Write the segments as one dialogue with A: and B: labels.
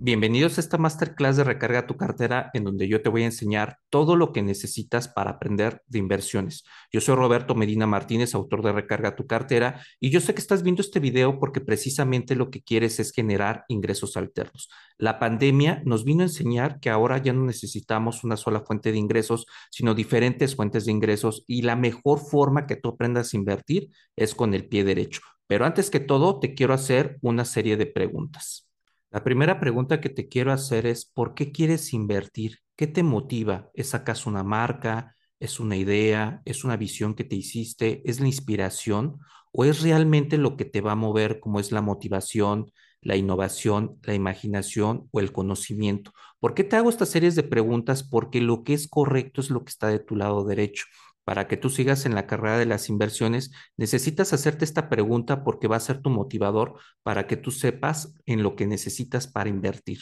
A: Bienvenidos a esta masterclass de Recarga tu cartera en donde yo te voy a enseñar todo lo que necesitas para aprender de inversiones. Yo soy Roberto Medina Martínez, autor de Recarga tu cartera, y yo sé que estás viendo este video porque precisamente lo que quieres es generar ingresos alternos. La pandemia nos vino a enseñar que ahora ya no necesitamos una sola fuente de ingresos, sino diferentes fuentes de ingresos y la mejor forma que tú aprendas a invertir es con el pie derecho. Pero antes que todo, te quiero hacer una serie de preguntas. La primera pregunta que te quiero hacer es, ¿por qué quieres invertir? ¿Qué te motiva? ¿Es acaso una marca? ¿Es una idea? ¿Es una visión que te hiciste? ¿Es la inspiración? ¿O es realmente lo que te va a mover como es la motivación, la innovación, la imaginación o el conocimiento? ¿Por qué te hago estas series de preguntas? Porque lo que es correcto es lo que está de tu lado derecho para que tú sigas en la carrera de las inversiones, necesitas hacerte esta pregunta porque va a ser tu motivador para que tú sepas en lo que necesitas para invertir.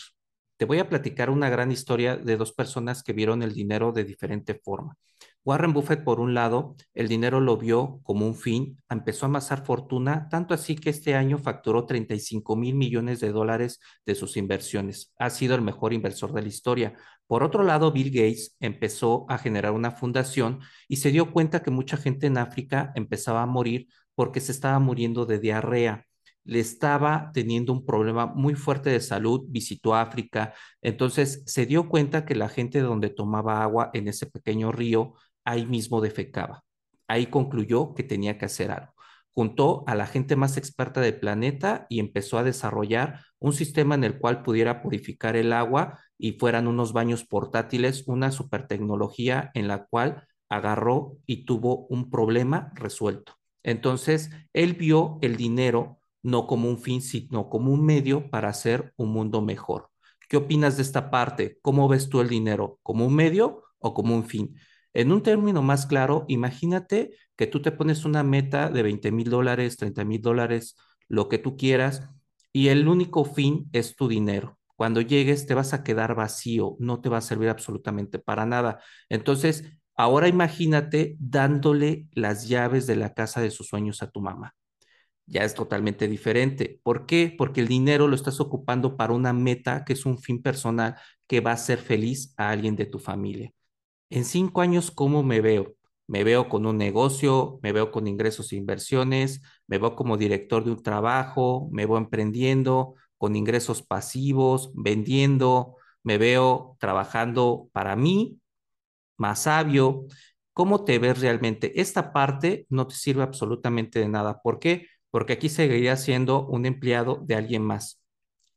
A: Te voy a platicar una gran historia de dos personas que vieron el dinero de diferente forma. Warren Buffett, por un lado, el dinero lo vio como un fin, empezó a amasar fortuna, tanto así que este año facturó 35 mil millones de dólares de sus inversiones. Ha sido el mejor inversor de la historia. Por otro lado, Bill Gates empezó a generar una fundación y se dio cuenta que mucha gente en África empezaba a morir porque se estaba muriendo de diarrea le estaba teniendo un problema muy fuerte de salud, visitó África, entonces se dio cuenta que la gente donde tomaba agua en ese pequeño río, ahí mismo defecaba. Ahí concluyó que tenía que hacer algo. Juntó a la gente más experta del planeta y empezó a desarrollar un sistema en el cual pudiera purificar el agua y fueran unos baños portátiles, una super tecnología en la cual agarró y tuvo un problema resuelto. Entonces, él vio el dinero no como un fin, sino como un medio para hacer un mundo mejor. ¿Qué opinas de esta parte? ¿Cómo ves tú el dinero? ¿Como un medio o como un fin? En un término más claro, imagínate que tú te pones una meta de 20 mil dólares, 30 mil dólares, lo que tú quieras, y el único fin es tu dinero. Cuando llegues te vas a quedar vacío, no te va a servir absolutamente para nada. Entonces, ahora imagínate dándole las llaves de la casa de sus sueños a tu mamá ya es totalmente diferente. ¿Por qué? Porque el dinero lo estás ocupando para una meta que es un fin personal que va a hacer feliz a alguien de tu familia. En cinco años, ¿cómo me veo? Me veo con un negocio, me veo con ingresos e inversiones, me veo como director de un trabajo, me veo emprendiendo, con ingresos pasivos, vendiendo, me veo trabajando para mí, más sabio. ¿Cómo te ves realmente? Esta parte no te sirve absolutamente de nada. ¿Por qué? porque aquí seguirías siendo un empleado de alguien más.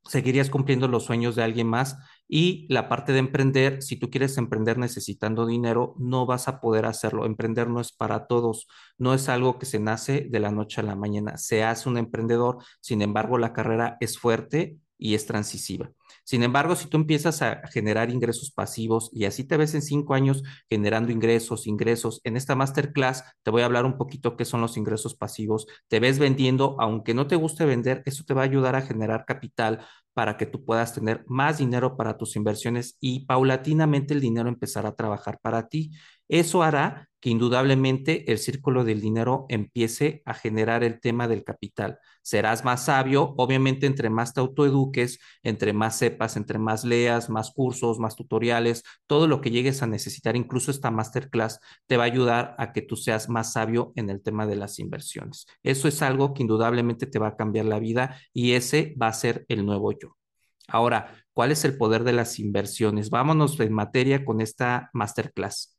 A: Seguirías cumpliendo los sueños de alguien más y la parte de emprender, si tú quieres emprender necesitando dinero, no vas a poder hacerlo. Emprender no es para todos, no es algo que se nace de la noche a la mañana. Se hace un emprendedor, sin embargo, la carrera es fuerte y es transisiva. Sin embargo, si tú empiezas a generar ingresos pasivos y así te ves en cinco años generando ingresos, ingresos, en esta masterclass te voy a hablar un poquito qué son los ingresos pasivos. Te ves vendiendo, aunque no te guste vender, eso te va a ayudar a generar capital para que tú puedas tener más dinero para tus inversiones y paulatinamente el dinero empezará a trabajar para ti. Eso hará que indudablemente el círculo del dinero empiece a generar el tema del capital. Serás más sabio, obviamente entre más te autoeduques, entre más sepas, entre más leas, más cursos, más tutoriales, todo lo que llegues a necesitar, incluso esta masterclass, te va a ayudar a que tú seas más sabio en el tema de las inversiones. Eso es algo que indudablemente te va a cambiar la vida y ese va a ser el nuevo yo. Ahora, ¿cuál es el poder de las inversiones? Vámonos en materia con esta masterclass.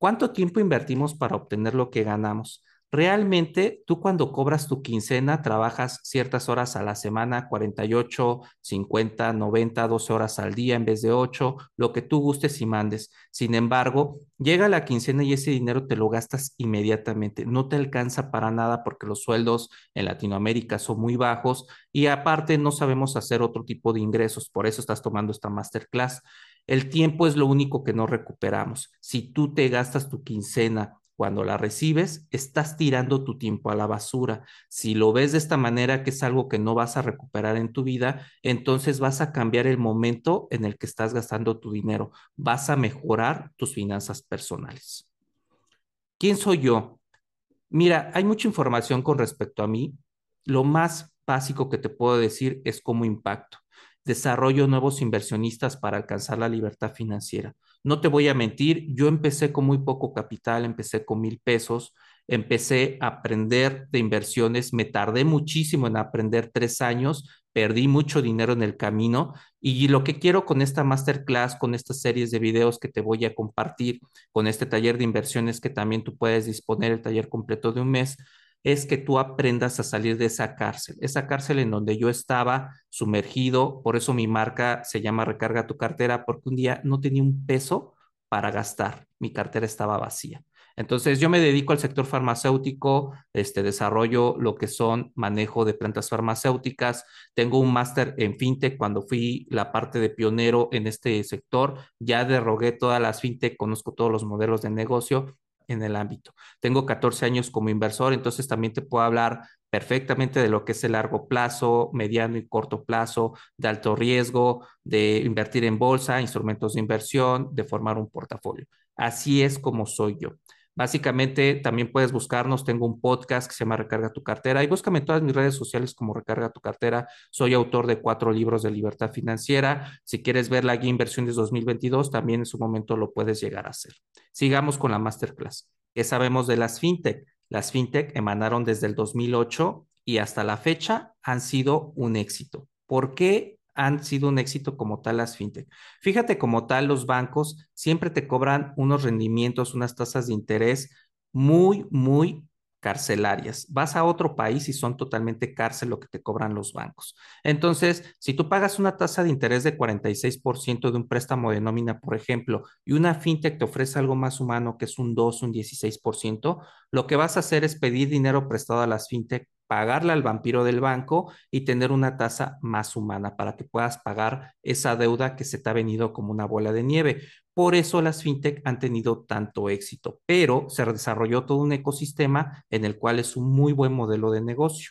A: ¿Cuánto tiempo invertimos para obtener lo que ganamos? Realmente tú cuando cobras tu quincena trabajas ciertas horas a la semana, 48, 50, 90, 12 horas al día en vez de 8, lo que tú gustes y mandes. Sin embargo, llega la quincena y ese dinero te lo gastas inmediatamente. No te alcanza para nada porque los sueldos en Latinoamérica son muy bajos y aparte no sabemos hacer otro tipo de ingresos. Por eso estás tomando esta masterclass. El tiempo es lo único que no recuperamos. Si tú te gastas tu quincena cuando la recibes, estás tirando tu tiempo a la basura. Si lo ves de esta manera, que es algo que no vas a recuperar en tu vida, entonces vas a cambiar el momento en el que estás gastando tu dinero. Vas a mejorar tus finanzas personales. ¿Quién soy yo? Mira, hay mucha información con respecto a mí. Lo más básico que te puedo decir es cómo impacto. Desarrollo nuevos inversionistas para alcanzar la libertad financiera. No te voy a mentir, yo empecé con muy poco capital, empecé con mil pesos, empecé a aprender de inversiones, me tardé muchísimo en aprender tres años, perdí mucho dinero en el camino y lo que quiero con esta masterclass, con estas series de videos que te voy a compartir, con este taller de inversiones que también tú puedes disponer el taller completo de un mes, es que tú aprendas a salir de esa cárcel, esa cárcel en donde yo estaba sumergido, por eso mi marca se llama Recarga tu cartera, porque un día no tenía un peso para gastar, mi cartera estaba vacía. Entonces yo me dedico al sector farmacéutico, este desarrollo lo que son manejo de plantas farmacéuticas, tengo un máster en fintech cuando fui la parte de pionero en este sector, ya derrogué todas las fintech, conozco todos los modelos de negocio en el ámbito. Tengo 14 años como inversor, entonces también te puedo hablar perfectamente de lo que es el largo plazo, mediano y corto plazo, de alto riesgo, de invertir en bolsa, instrumentos de inversión, de formar un portafolio. Así es como soy yo. Básicamente, también puedes buscarnos. Tengo un podcast que se llama Recarga tu cartera y búscame en todas mis redes sociales como Recarga tu cartera. Soy autor de cuatro libros de libertad financiera. Si quieres ver la guía Inversiones 2022, también en su momento lo puedes llegar a hacer. Sigamos con la masterclass. ¿Qué sabemos de las fintech? Las fintech emanaron desde el 2008 y hasta la fecha han sido un éxito. ¿Por qué han sido un éxito como tal las fintech. Fíjate como tal, los bancos siempre te cobran unos rendimientos, unas tasas de interés muy, muy carcelarias. Vas a otro país y son totalmente cárcel lo que te cobran los bancos. Entonces, si tú pagas una tasa de interés de 46% de un préstamo de nómina, por ejemplo, y una fintech te ofrece algo más humano que es un 2, un 16%, lo que vas a hacer es pedir dinero prestado a las fintech pagarle al vampiro del banco y tener una tasa más humana para que puedas pagar esa deuda que se te ha venido como una bola de nieve. Por eso las fintech han tenido tanto éxito, pero se desarrolló todo un ecosistema en el cual es un muy buen modelo de negocio.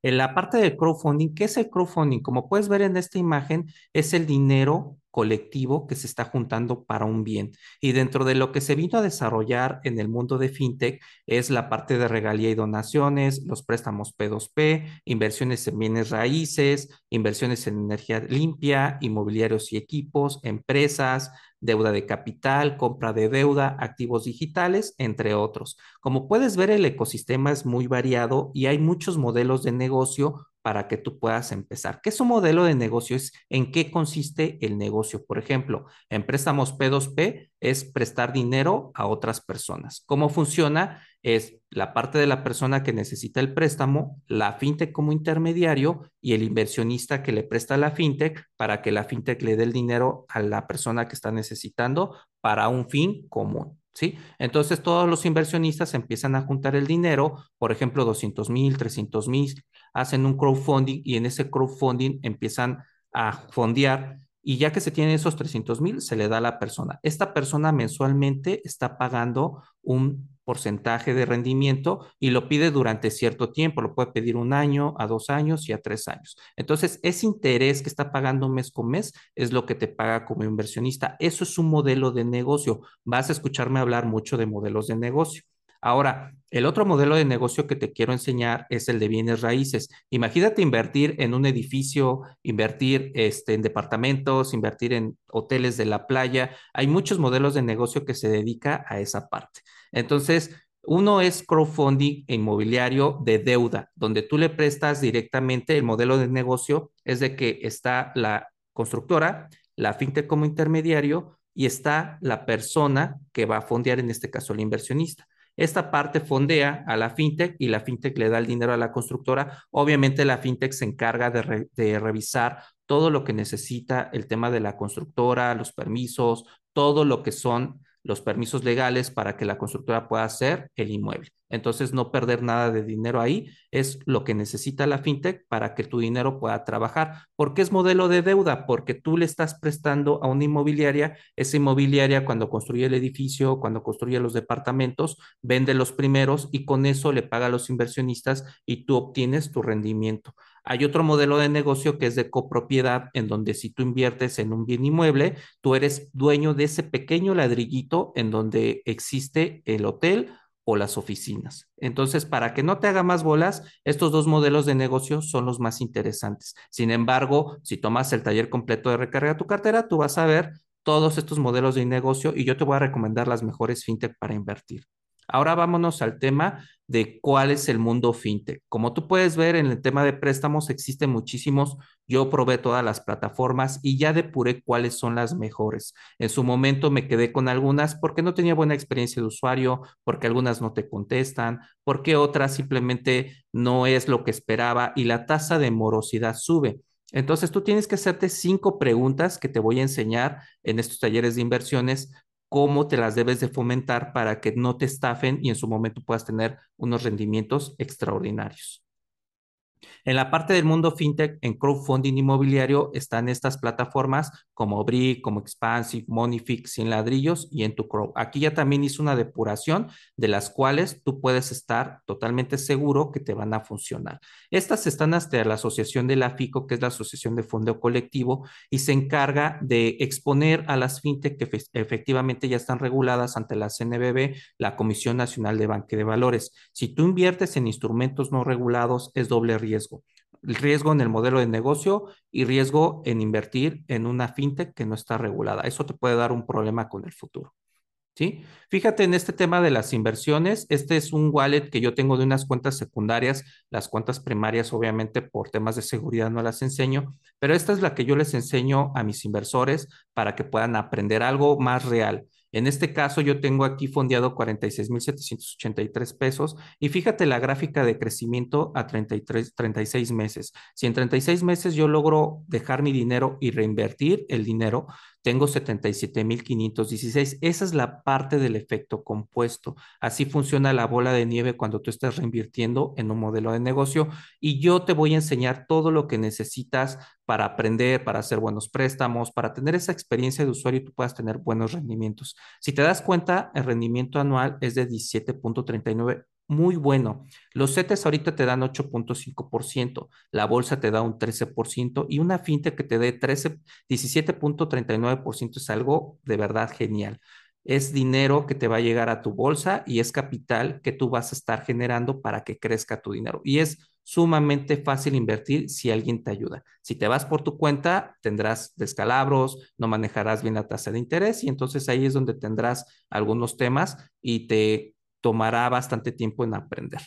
A: En la parte del crowdfunding, ¿qué es el crowdfunding? Como puedes ver en esta imagen, es el dinero colectivo que se está juntando para un bien. Y dentro de lo que se vino a desarrollar en el mundo de fintech es la parte de regalía y donaciones, los préstamos P2P, inversiones en bienes raíces, inversiones en energía limpia, inmobiliarios y equipos, empresas, deuda de capital, compra de deuda, activos digitales, entre otros. Como puedes ver, el ecosistema es muy variado y hay muchos modelos de negocio para que tú puedas empezar. ¿Qué es un modelo de negocio? Es en qué consiste el negocio. Por ejemplo, en préstamos P2P es prestar dinero a otras personas. ¿Cómo funciona? Es la parte de la persona que necesita el préstamo, la fintech como intermediario y el inversionista que le presta la fintech para que la fintech le dé el dinero a la persona que está necesitando para un fin común. ¿Sí? Entonces todos los inversionistas empiezan a juntar el dinero, por ejemplo, 200 mil, 300 mil, hacen un crowdfunding y en ese crowdfunding empiezan a fondear y ya que se tienen esos 300 mil, se le da a la persona. Esta persona mensualmente está pagando un porcentaje de rendimiento y lo pide durante cierto tiempo, lo puede pedir un año, a dos años y a tres años. Entonces, ese interés que está pagando mes con mes es lo que te paga como inversionista. Eso es un modelo de negocio. Vas a escucharme hablar mucho de modelos de negocio. Ahora, el otro modelo de negocio que te quiero enseñar es el de bienes raíces. Imagínate invertir en un edificio, invertir este, en departamentos, invertir en hoteles de la playa. Hay muchos modelos de negocio que se dedica a esa parte. Entonces, uno es crowdfunding inmobiliario de deuda, donde tú le prestas directamente el modelo de negocio, es de que está la constructora, la fintech como intermediario y está la persona que va a fondear, en este caso el inversionista. Esta parte fondea a la fintech y la fintech le da el dinero a la constructora. Obviamente la fintech se encarga de, de revisar todo lo que necesita el tema de la constructora, los permisos, todo lo que son los permisos legales para que la constructora pueda hacer el inmueble. Entonces, no perder nada de dinero ahí es lo que necesita la fintech para que tu dinero pueda trabajar. ¿Por qué es modelo de deuda? Porque tú le estás prestando a una inmobiliaria, esa inmobiliaria cuando construye el edificio, cuando construye los departamentos, vende los primeros y con eso le paga a los inversionistas y tú obtienes tu rendimiento. Hay otro modelo de negocio que es de copropiedad, en donde si tú inviertes en un bien inmueble, tú eres dueño de ese pequeño ladrillito en donde existe el hotel o las oficinas. Entonces, para que no te haga más bolas, estos dos modelos de negocio son los más interesantes. Sin embargo, si tomas el taller completo de recarga tu cartera, tú vas a ver todos estos modelos de negocio y yo te voy a recomendar las mejores fintech para invertir. Ahora vámonos al tema de cuál es el mundo fintech. Como tú puedes ver en el tema de préstamos existen muchísimos. Yo probé todas las plataformas y ya depuré cuáles son las mejores. En su momento me quedé con algunas porque no tenía buena experiencia de usuario, porque algunas no te contestan, porque otras simplemente no es lo que esperaba y la tasa de morosidad sube. Entonces tú tienes que hacerte cinco preguntas que te voy a enseñar en estos talleres de inversiones cómo te las debes de fomentar para que no te estafen y en su momento puedas tener unos rendimientos extraordinarios. En la parte del mundo fintech, en crowdfunding inmobiliario, están estas plataformas como Brick, como Expansive, Monifix, Sin Ladrillos y en tu Crow. Aquí ya también hice una depuración de las cuales tú puedes estar totalmente seguro que te van a funcionar. Estas están hasta la asociación de la FICO, que es la Asociación de Fondo Colectivo, y se encarga de exponer a las fintech que efectivamente ya están reguladas ante la CNBB, la Comisión Nacional de Banque de Valores. Si tú inviertes en instrumentos no regulados, es doble riesgo. Riesgo en el modelo de negocio y riesgo en invertir en una fintech que no está regulada. Eso te puede dar un problema con el futuro. ¿Sí? Fíjate en este tema de las inversiones. Este es un wallet que yo tengo de unas cuentas secundarias. Las cuentas primarias, obviamente, por temas de seguridad no las enseño, pero esta es la que yo les enseño a mis inversores para que puedan aprender algo más real. En este caso, yo tengo aquí fondeado 46,783 pesos y fíjate la gráfica de crecimiento a 33, 36 meses. Si en 36 meses yo logro dejar mi dinero y reinvertir el dinero, tengo 77,516. Esa es la parte del efecto compuesto. Así funciona la bola de nieve cuando tú estás reinvirtiendo en un modelo de negocio y yo te voy a enseñar todo lo que necesitas para aprender, para hacer buenos préstamos, para tener esa experiencia de usuario y tú puedas tener buenos rendimientos. Si te das cuenta, el rendimiento anual es de 17.39 muy bueno. Los CETES ahorita te dan 8.5%, la bolsa te da un 13% y una fintech que te dé 13, 17.39% es algo de verdad genial. Es dinero que te va a llegar a tu bolsa y es capital que tú vas a estar generando para que crezca tu dinero. Y es sumamente fácil invertir si alguien te ayuda. Si te vas por tu cuenta, tendrás descalabros, no manejarás bien la tasa de interés y entonces ahí es donde tendrás algunos temas y te tomará bastante tiempo en aprender.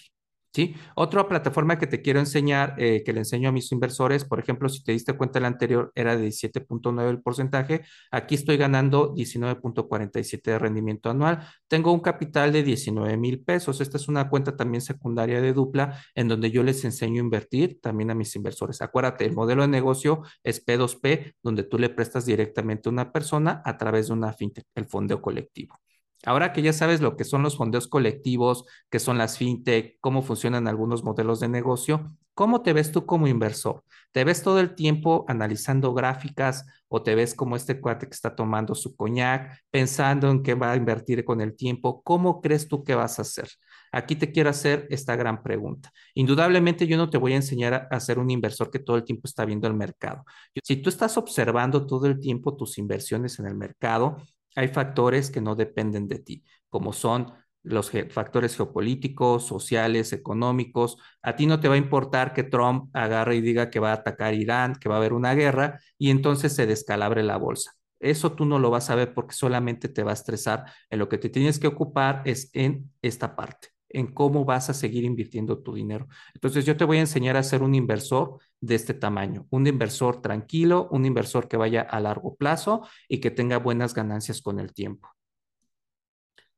A: ¿Sí? Otra plataforma que te quiero enseñar, eh, que le enseño a mis inversores, por ejemplo, si te diste cuenta, la anterior era de 17.9 el porcentaje, aquí estoy ganando 19.47 de rendimiento anual. Tengo un capital de 19 mil pesos. Esta es una cuenta también secundaria de dupla en donde yo les enseño a invertir también a mis inversores. Acuérdate, el modelo de negocio es P2P, donde tú le prestas directamente a una persona a través de una fintech, el fondeo colectivo. Ahora que ya sabes lo que son los fondeos colectivos, qué son las fintech, cómo funcionan algunos modelos de negocio, ¿cómo te ves tú como inversor? ¿Te ves todo el tiempo analizando gráficas o te ves como este cuate que está tomando su coñac, pensando en qué va a invertir con el tiempo? ¿Cómo crees tú que vas a hacer? Aquí te quiero hacer esta gran pregunta. Indudablemente yo no te voy a enseñar a, ser un inversor que todo el tiempo está viendo el mercado. Si tú estás observando todo el tiempo tus inversiones en el mercado, hay factores que no dependen de ti, como son los factores geopolíticos, sociales, económicos. A ti no te va a importar que Trump agarre y diga que va a atacar Irán, que va a haber una guerra y entonces se descalabre la bolsa. Eso tú no lo vas a ver porque solamente te va a estresar. En lo que te tienes que ocupar es en esta parte en cómo vas a seguir invirtiendo tu dinero. Entonces yo te voy a enseñar a ser un inversor de este tamaño, un inversor tranquilo, un inversor que vaya a largo plazo y que tenga buenas ganancias con el tiempo.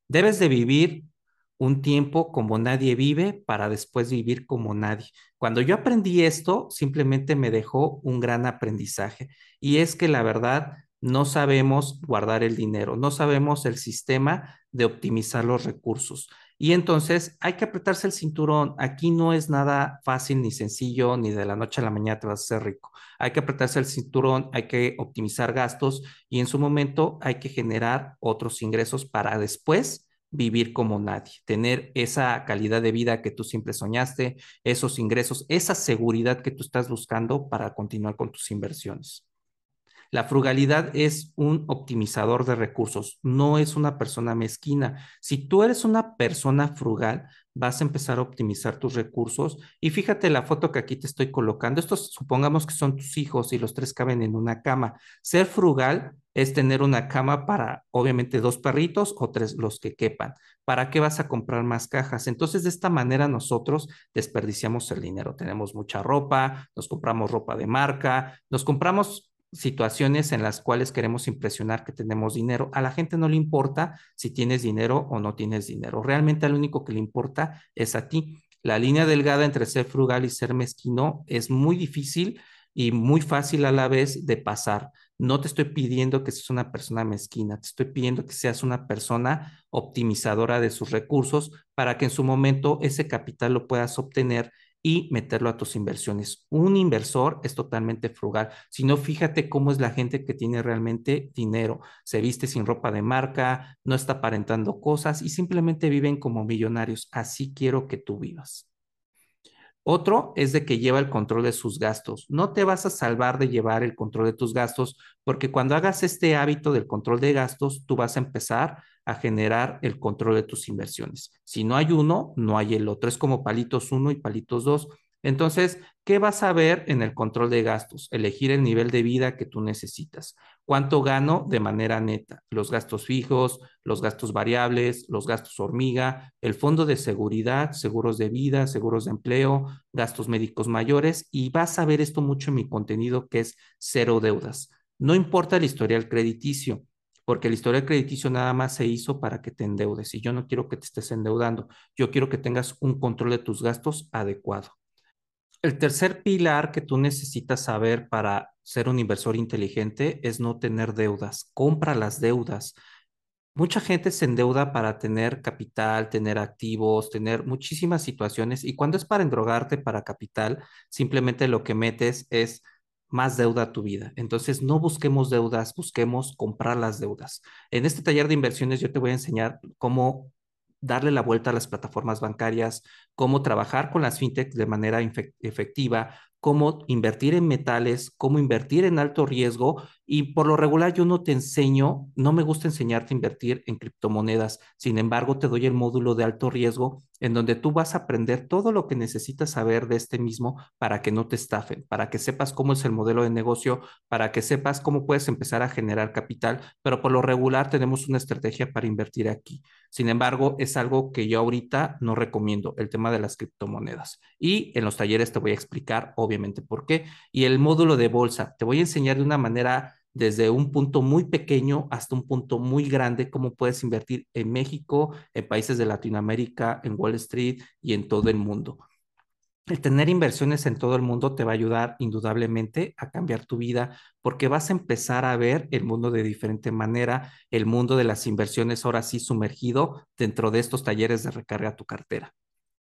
A: Debes de vivir un tiempo como nadie vive para después vivir como nadie. Cuando yo aprendí esto, simplemente me dejó un gran aprendizaje y es que la verdad no sabemos guardar el dinero, no sabemos el sistema de optimizar los recursos. Y entonces hay que apretarse el cinturón. Aquí no es nada fácil ni sencillo, ni de la noche a la mañana te vas a hacer rico. Hay que apretarse el cinturón, hay que optimizar gastos y en su momento hay que generar otros ingresos para después vivir como nadie, tener esa calidad de vida que tú siempre soñaste, esos ingresos, esa seguridad que tú estás buscando para continuar con tus inversiones. La frugalidad es un optimizador de recursos, no es una persona mezquina. Si tú eres una persona frugal, vas a empezar a optimizar tus recursos. Y fíjate la foto que aquí te estoy colocando. Estos supongamos que son tus hijos y los tres caben en una cama. Ser frugal es tener una cama para, obviamente, dos perritos o tres los que quepan. ¿Para qué vas a comprar más cajas? Entonces, de esta manera nosotros desperdiciamos el dinero. Tenemos mucha ropa, nos compramos ropa de marca, nos compramos situaciones en las cuales queremos impresionar que tenemos dinero. A la gente no le importa si tienes dinero o no tienes dinero. Realmente lo único que le importa es a ti. La línea delgada entre ser frugal y ser mezquino es muy difícil y muy fácil a la vez de pasar. No te estoy pidiendo que seas una persona mezquina, te estoy pidiendo que seas una persona optimizadora de sus recursos para que en su momento ese capital lo puedas obtener y meterlo a tus inversiones. Un inversor es totalmente frugal. Si no, fíjate cómo es la gente que tiene realmente dinero. Se viste sin ropa de marca, no está aparentando cosas y simplemente viven como millonarios. Así quiero que tú vivas. Otro es de que lleva el control de sus gastos. No te vas a salvar de llevar el control de tus gastos porque cuando hagas este hábito del control de gastos, tú vas a empezar a generar el control de tus inversiones. Si no hay uno, no hay el otro. Es como palitos uno y palitos dos. Entonces, ¿qué vas a ver en el control de gastos? Elegir el nivel de vida que tú necesitas. ¿Cuánto gano de manera neta? Los gastos fijos, los gastos variables, los gastos hormiga, el fondo de seguridad, seguros de vida, seguros de empleo, gastos médicos mayores. Y vas a ver esto mucho en mi contenido que es cero deudas. No importa el historial crediticio porque el historial crediticio nada más se hizo para que te endeudes y yo no quiero que te estés endeudando, yo quiero que tengas un control de tus gastos adecuado. El tercer pilar que tú necesitas saber para ser un inversor inteligente es no tener deudas. Compra las deudas. Mucha gente se endeuda para tener capital, tener activos, tener muchísimas situaciones y cuando es para endrogarte para capital, simplemente lo que metes es más deuda a tu vida. Entonces, no busquemos deudas, busquemos comprar las deudas. En este taller de inversiones yo te voy a enseñar cómo darle la vuelta a las plataformas bancarias, cómo trabajar con las fintechs de manera efectiva, cómo invertir en metales, cómo invertir en alto riesgo y por lo regular yo no te enseño, no me gusta enseñarte a invertir en criptomonedas, sin embargo te doy el módulo de alto riesgo en donde tú vas a aprender todo lo que necesitas saber de este mismo para que no te estafen, para que sepas cómo es el modelo de negocio, para que sepas cómo puedes empezar a generar capital, pero por lo regular tenemos una estrategia para invertir aquí. Sin embargo, es algo que yo ahorita no recomiendo, el tema de las criptomonedas. Y en los talleres te voy a explicar, obviamente, por qué. Y el módulo de bolsa, te voy a enseñar de una manera desde un punto muy pequeño hasta un punto muy grande, cómo puedes invertir en México, en países de Latinoamérica, en Wall Street y en todo el mundo. El tener inversiones en todo el mundo te va a ayudar indudablemente a cambiar tu vida porque vas a empezar a ver el mundo de diferente manera, el mundo de las inversiones ahora sí sumergido dentro de estos talleres de recarga tu cartera.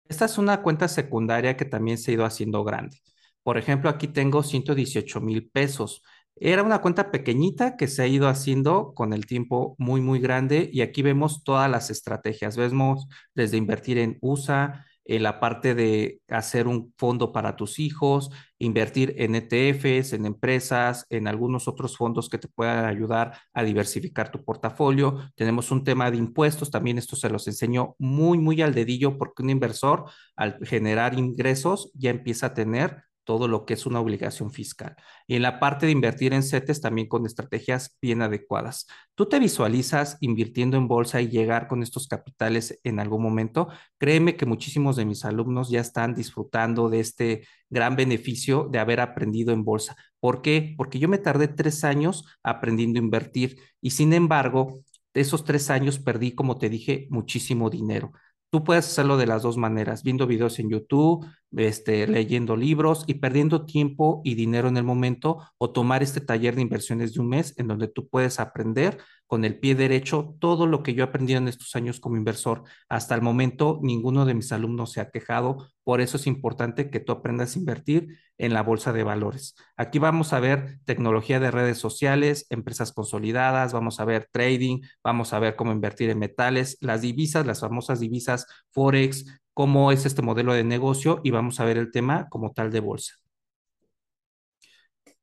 A: Esta es una cuenta secundaria que también se ha ido haciendo grande. Por ejemplo, aquí tengo 118 mil pesos. Era una cuenta pequeñita que se ha ido haciendo con el tiempo muy, muy grande y aquí vemos todas las estrategias. Vemos desde invertir en USA, en la parte de hacer un fondo para tus hijos, invertir en ETFs, en empresas, en algunos otros fondos que te puedan ayudar a diversificar tu portafolio. Tenemos un tema de impuestos, también esto se los enseño muy, muy al dedillo porque un inversor al generar ingresos ya empieza a tener todo lo que es una obligación fiscal. Y en la parte de invertir en CETES también con estrategias bien adecuadas. ¿Tú te visualizas invirtiendo en bolsa y llegar con estos capitales en algún momento? Créeme que muchísimos de mis alumnos ya están disfrutando de este gran beneficio de haber aprendido en bolsa. ¿Por qué? Porque yo me tardé tres años aprendiendo a invertir y sin embargo, de esos tres años perdí, como te dije, muchísimo dinero Tú puedes hacerlo de las dos maneras, viendo videos en YouTube, este, leyendo libros y perdiendo tiempo y dinero en el momento o tomar este taller de inversiones de un mes en donde tú puedes aprender con el pie derecho todo lo que yo he aprendido en estos años como inversor. Hasta el momento, ninguno de mis alumnos se ha quejado. Por eso es importante que tú aprendas a invertir en la bolsa de valores. Aquí vamos a ver tecnología de redes sociales, empresas consolidadas, vamos a ver trading, vamos a ver cómo invertir en metales, las divisas, las famosas divisas Forex, cómo es este modelo de negocio y vamos a ver el tema como tal de bolsa.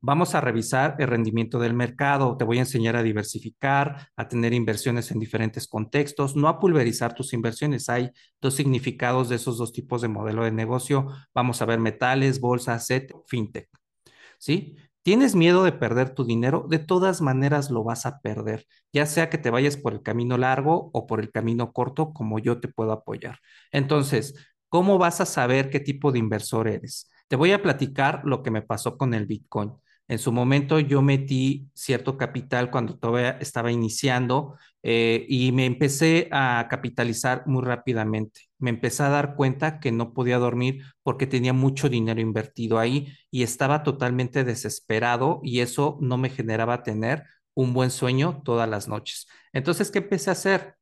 A: Vamos a revisar el rendimiento del mercado. Te voy a enseñar a diversificar, a tener inversiones en diferentes contextos, no a pulverizar tus inversiones. Hay dos significados de esos dos tipos de modelo de negocio. Vamos a ver metales, bolsa, set, fintech. ¿Sí? ¿Tienes miedo de perder tu dinero? De todas maneras lo vas a perder, ya sea que te vayas por el camino largo o por el camino corto, como yo te puedo apoyar. Entonces, ¿cómo vas a saber qué tipo de inversor eres? Te voy a platicar lo que me pasó con el Bitcoin. En su momento yo metí cierto capital cuando todavía estaba iniciando eh, y me empecé a capitalizar muy rápidamente. Me empecé a dar cuenta que no podía dormir porque tenía mucho dinero invertido ahí y estaba totalmente desesperado y eso no me generaba tener un buen sueño todas las noches. Entonces, ¿qué empecé a hacer?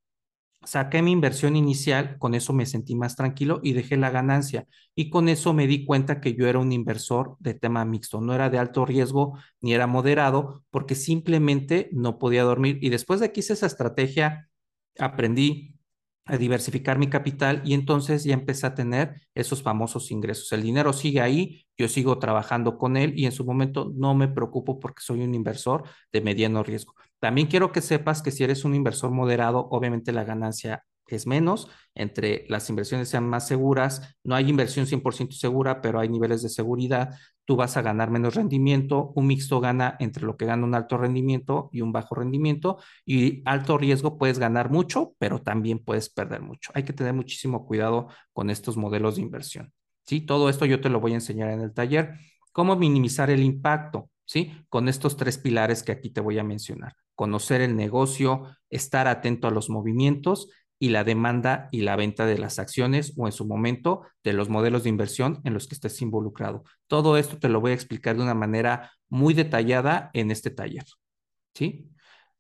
A: Saqué mi inversión inicial, con eso me sentí más tranquilo y dejé la ganancia. Y con eso me di cuenta que yo era un inversor de tema mixto, no era de alto riesgo ni era moderado, porque simplemente no podía dormir. Y después de que hice esa estrategia, aprendí a diversificar mi capital y entonces ya empecé a tener esos famosos ingresos. El dinero sigue ahí, yo sigo trabajando con él y en su momento no me preocupo porque soy un inversor de mediano riesgo. También quiero que sepas que si eres un inversor moderado, obviamente la ganancia es menos, entre las inversiones sean más seguras, no hay inversión 100% segura, pero hay niveles de seguridad, tú vas a ganar menos rendimiento, un mixto gana entre lo que gana un alto rendimiento y un bajo rendimiento, y alto riesgo puedes ganar mucho, pero también puedes perder mucho. Hay que tener muchísimo cuidado con estos modelos de inversión. ¿sí? Todo esto yo te lo voy a enseñar en el taller. ¿Cómo minimizar el impacto? ¿Sí? Con estos tres pilares que aquí te voy a mencionar. Conocer el negocio, estar atento a los movimientos y la demanda y la venta de las acciones o en su momento de los modelos de inversión en los que estés involucrado. Todo esto te lo voy a explicar de una manera muy detallada en este taller. ¿Sí?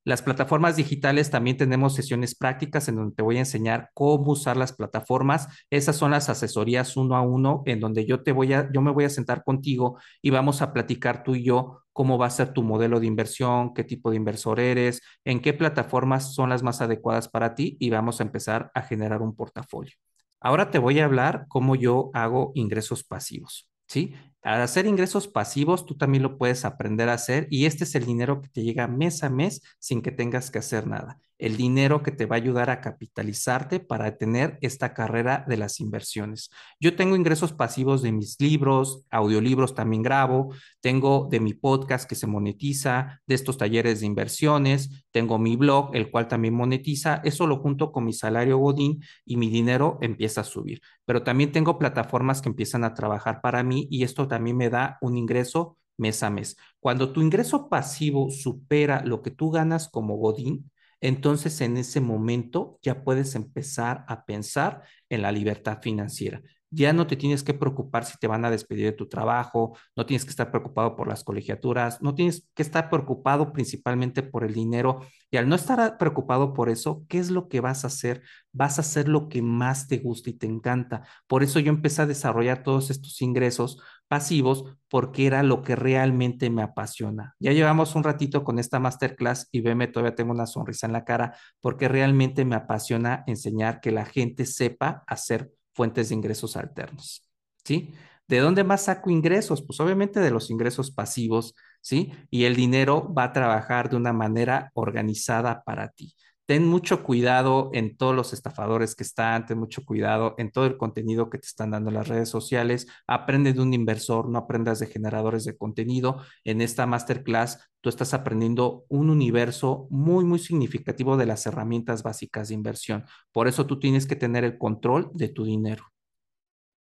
A: Las plataformas digitales también tenemos sesiones prácticas en donde te voy a enseñar cómo usar las plataformas. Esas son las asesorías uno a uno en donde yo te voy a, yo me voy a sentar contigo y vamos a platicar tú y yo cómo va a ser tu modelo de inversión, qué tipo de inversor eres, en qué plataformas son las más adecuadas para ti y vamos a empezar a generar un portafolio. Ahora te voy a hablar cómo yo hago ingresos pasivos. ¿Sí? Al hacer ingresos pasivos, tú también lo puedes aprender a hacer y este es el dinero que te llega mes a mes sin que tengas que hacer nada el dinero que te va a ayudar a capitalizarte para tener esta carrera de las inversiones. Yo tengo ingresos pasivos de mis libros, audiolibros también grabo, tengo de mi podcast que se monetiza, de estos talleres de inversiones, tengo mi blog, el cual también monetiza, eso lo junto con mi salario Godín y mi dinero empieza a subir. Pero también tengo plataformas que empiezan a trabajar para mí y esto también me da un ingreso mes a mes. Cuando tu ingreso pasivo supera lo que tú ganas como Godín, entonces en ese momento ya puedes empezar a pensar en la libertad financiera. Ya no te tienes que preocupar si te van a despedir de tu trabajo, no tienes que estar preocupado por las colegiaturas, no tienes que estar preocupado principalmente por el dinero. Y al no estar preocupado por eso, ¿qué es lo que vas a hacer? Vas a hacer lo que más te gusta y te encanta. Por eso yo empecé a desarrollar todos estos ingresos pasivos porque era lo que realmente me apasiona. Ya llevamos un ratito con esta masterclass y veme, todavía tengo una sonrisa en la cara porque realmente me apasiona enseñar que la gente sepa hacer fuentes de ingresos alternos. ¿Sí? ¿De dónde más saco ingresos? Pues obviamente de los ingresos pasivos, ¿sí? Y el dinero va a trabajar de una manera organizada para ti ten mucho cuidado en todos los estafadores que están, ten mucho cuidado en todo el contenido que te están dando las redes sociales. Aprende de un inversor, no aprendas de generadores de contenido. En esta masterclass tú estás aprendiendo un universo muy, muy significativo de las herramientas básicas de inversión. Por eso tú tienes que tener el control de tu dinero.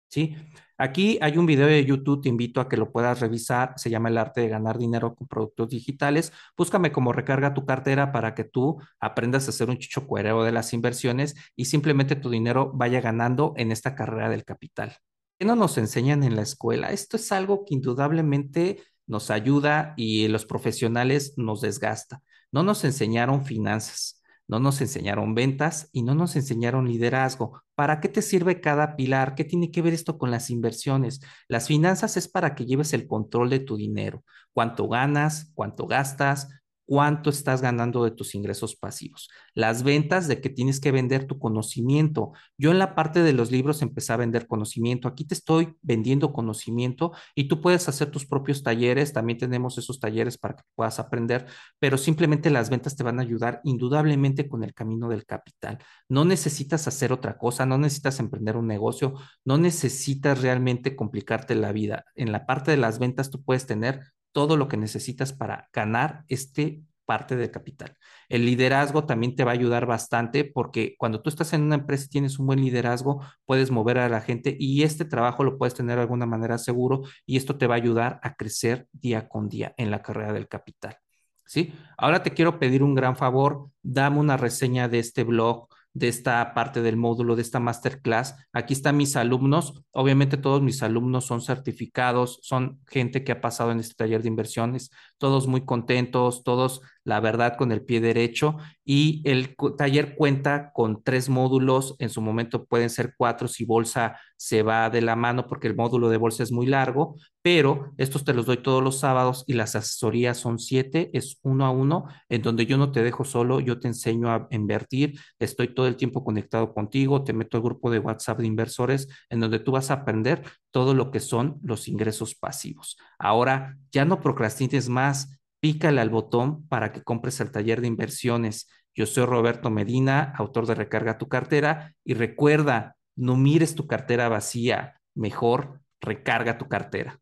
A: ¿Sí? Aquí hay un video de YouTube, te invito a que lo puedas revisar, se llama El arte de ganar dinero con productos digitales. Búscame como recarga tu cartera para que tú aprendas a hacer un chicho cuerero de las inversiones y simplemente tu dinero vaya ganando en esta carrera del capital. ¿Qué no nos enseñan en la escuela? Esto es algo que indudablemente nos ayuda y los profesionales nos desgasta. No nos enseñaron finanzas no nos enseñaron ventas y no nos enseñaron liderazgo. ¿Para qué te sirve cada pilar? ¿Qué tiene que ver esto con las inversiones? Las finanzas es para que lleves el control de tu dinero, cuánto ganas, cuánto gastas, cuánto estás ganando de tus ingresos pasivos. Las ventas de que tienes que vender tu conocimiento. Yo en la parte de los libros empecé a vender conocimiento. Aquí te estoy vendiendo conocimiento y tú puedes hacer tus propios talleres. También tenemos esos talleres para que puedas aprender, pero simplemente las ventas te van a ayudar indudablemente con el camino del capital. No necesitas hacer otra cosa, no necesitas emprender un negocio, no necesitas realmente complicarte la vida. En la parte de las ventas tú puedes tener todo lo que necesitas para ganar este parte de capital. El liderazgo también te va a ayudar bastante porque cuando tú estás en una empresa y tienes un buen liderazgo, puedes mover a la gente y este trabajo lo puedes tener de alguna manera seguro y esto te va a ayudar a crecer día con día en la carrera del capital. ¿Sí? Ahora te quiero pedir un gran favor, dame una reseña de este blog, de esta parte del módulo, de esta masterclass. Aquí están mis alumnos. Obviamente todos mis alumnos son certificados, son gente que ha pasado en este taller de inversiones, todos muy contentos, todos la verdad con el pie derecho y el taller cuenta con tres módulos, en su momento pueden ser cuatro si bolsa se va de la mano porque el módulo de bolsa es muy largo, pero estos te los doy todos los sábados y las asesorías son siete, es uno a uno, en donde yo no te dejo solo, yo te enseño a invertir, estoy todo el tiempo conectado contigo, te meto al grupo de WhatsApp de inversores, en donde tú vas a aprender todo lo que son los ingresos pasivos. Ahora, ya no procrastines más, pícale al botón para que compres el taller de inversiones. Yo soy Roberto Medina, autor de Recarga tu cartera y recuerda, no mires tu cartera vacía, mejor recarga tu cartera.